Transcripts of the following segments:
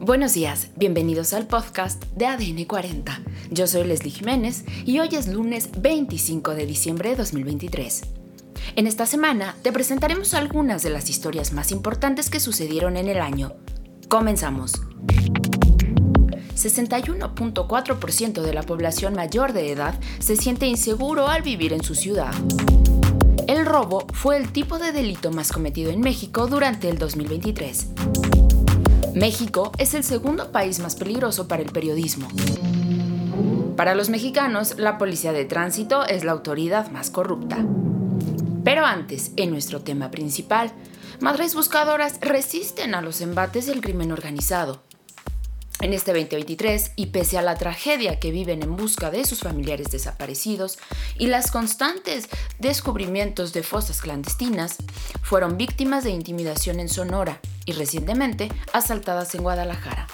Buenos días, bienvenidos al podcast de ADN 40. Yo soy Leslie Jiménez y hoy es lunes 25 de diciembre de 2023. En esta semana te presentaremos algunas de las historias más importantes que sucedieron en el año. Comenzamos. 61.4% de la población mayor de edad se siente inseguro al vivir en su ciudad. El robo fue el tipo de delito más cometido en México durante el 2023. México es el segundo país más peligroso para el periodismo. Para los mexicanos, la policía de tránsito es la autoridad más corrupta. Pero antes, en nuestro tema principal, madres buscadoras resisten a los embates del crimen organizado. En este 2023, y pese a la tragedia que viven en busca de sus familiares desaparecidos y las constantes descubrimientos de fosas clandestinas, fueron víctimas de intimidación en Sonora y recientemente asaltadas en Guadalajara.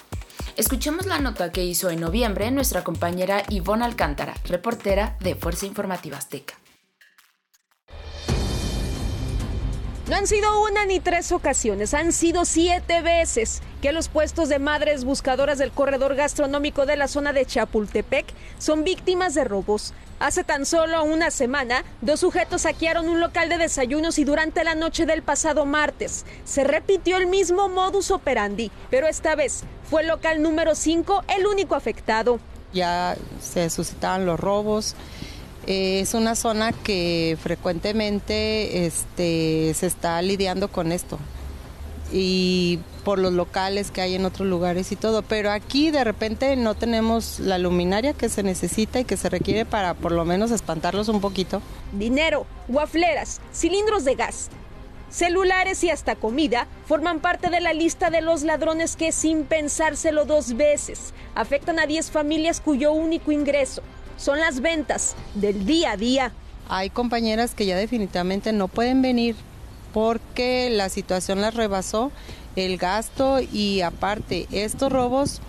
Escuchemos la nota que hizo en noviembre nuestra compañera Ivonne Alcántara, reportera de Fuerza Informativa Azteca. No han sido una ni tres ocasiones, han sido siete veces que los puestos de madres buscadoras del corredor gastronómico de la zona de Chapultepec son víctimas de robos. Hace tan solo una semana, dos sujetos saquearon un local de desayunos y durante la noche del pasado martes se repitió el mismo modus operandi, pero esta vez fue el local número 5 el único afectado. Ya se suscitaban los robos es una zona que frecuentemente este, se está lidiando con esto y por los locales que hay en otros lugares y todo, pero aquí de repente no tenemos la luminaria que se necesita y que se requiere para por lo menos espantarlos un poquito. Dinero, guafleras, cilindros de gas, celulares y hasta comida forman parte de la lista de los ladrones que sin pensárselo dos veces afectan a 10 familias cuyo único ingreso son las ventas del día a día. Hay compañeras que ya definitivamente no pueden venir porque la situación las rebasó el gasto y aparte estos robos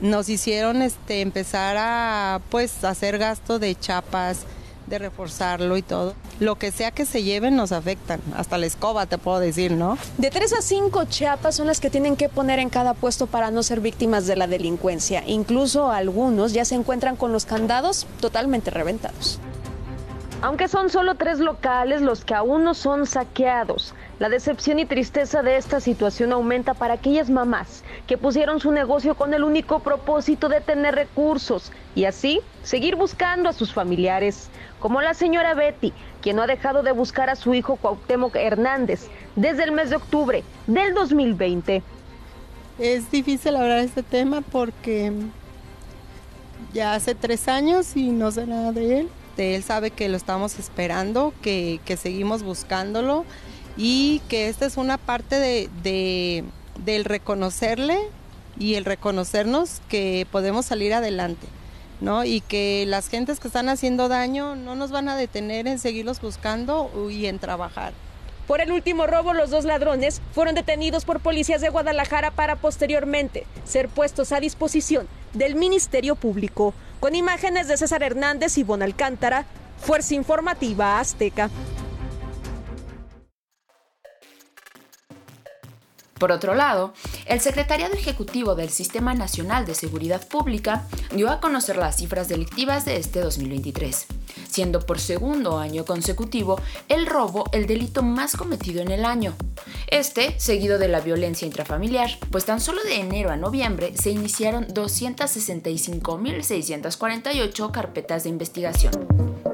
nos hicieron este empezar a pues hacer gasto de chapas, de reforzarlo y todo. Lo que sea que se lleven nos afectan, hasta la escoba te puedo decir, ¿no? De tres a cinco chapas son las que tienen que poner en cada puesto para no ser víctimas de la delincuencia. Incluso algunos ya se encuentran con los candados totalmente reventados. Aunque son solo tres locales los que aún no son saqueados, la decepción y tristeza de esta situación aumenta para aquellas mamás que pusieron su negocio con el único propósito de tener recursos y así seguir buscando a sus familiares, como la señora Betty, quien no ha dejado de buscar a su hijo Cuauhtémoc Hernández desde el mes de octubre del 2020. Es difícil hablar de este tema porque ya hace tres años y no sé nada de él. De él sabe que lo estamos esperando, que, que seguimos buscándolo y que esta es una parte de, del reconocerle y el reconocernos que podemos salir adelante. ¿no? Y que las gentes que están haciendo daño no nos van a detener en seguirlos buscando y en trabajar. Por el último robo, los dos ladrones fueron detenidos por policías de Guadalajara para posteriormente ser puestos a disposición del Ministerio Público. Con imágenes de César Hernández y Bon Alcántara, Fuerza Informativa Azteca. Por otro lado, el Secretariado Ejecutivo del Sistema Nacional de Seguridad Pública dio a conocer las cifras delictivas de este 2023, siendo por segundo año consecutivo el robo el delito más cometido en el año. Este, seguido de la violencia intrafamiliar, pues tan solo de enero a noviembre se iniciaron 265.648 carpetas de investigación.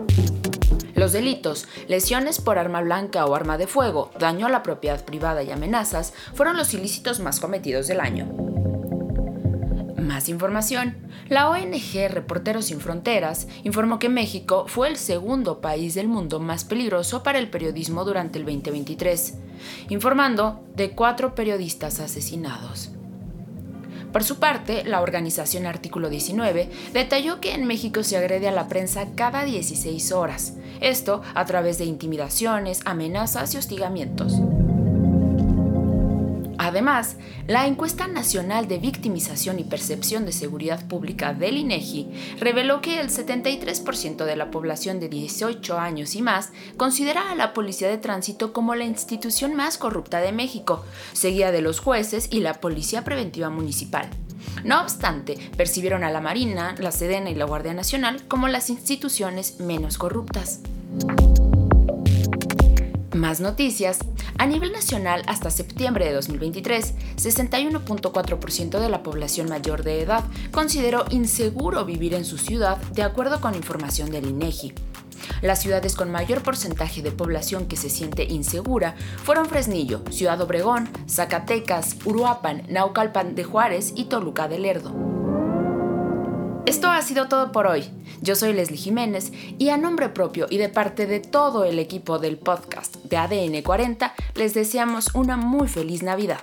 Los delitos, lesiones por arma blanca o arma de fuego, daño a la propiedad privada y amenazas fueron los ilícitos más cometidos del año. Más información. La ONG Reporteros Sin Fronteras informó que México fue el segundo país del mundo más peligroso para el periodismo durante el 2023, informando de cuatro periodistas asesinados. Por su parte, la organización Artículo 19 detalló que en México se agrede a la prensa cada 16 horas, esto a través de intimidaciones, amenazas y hostigamientos. Además, la encuesta nacional de victimización y percepción de seguridad pública del INEGI reveló que el 73% de la población de 18 años y más considera a la Policía de Tránsito como la institución más corrupta de México, seguida de los jueces y la Policía Preventiva Municipal. No obstante, percibieron a la Marina, la Sedena y la Guardia Nacional como las instituciones menos corruptas. Más noticias. A nivel nacional, hasta septiembre de 2023, 61.4% de la población mayor de edad consideró inseguro vivir en su ciudad, de acuerdo con información del INEGI. Las ciudades con mayor porcentaje de población que se siente insegura fueron Fresnillo, Ciudad Obregón, Zacatecas, Uruapan, Naucalpan de Juárez y Toluca del Lerdo. Esto ha sido todo por hoy. Yo soy Leslie Jiménez y a nombre propio y de parte de todo el equipo del podcast de ADN 40 les deseamos una muy feliz Navidad.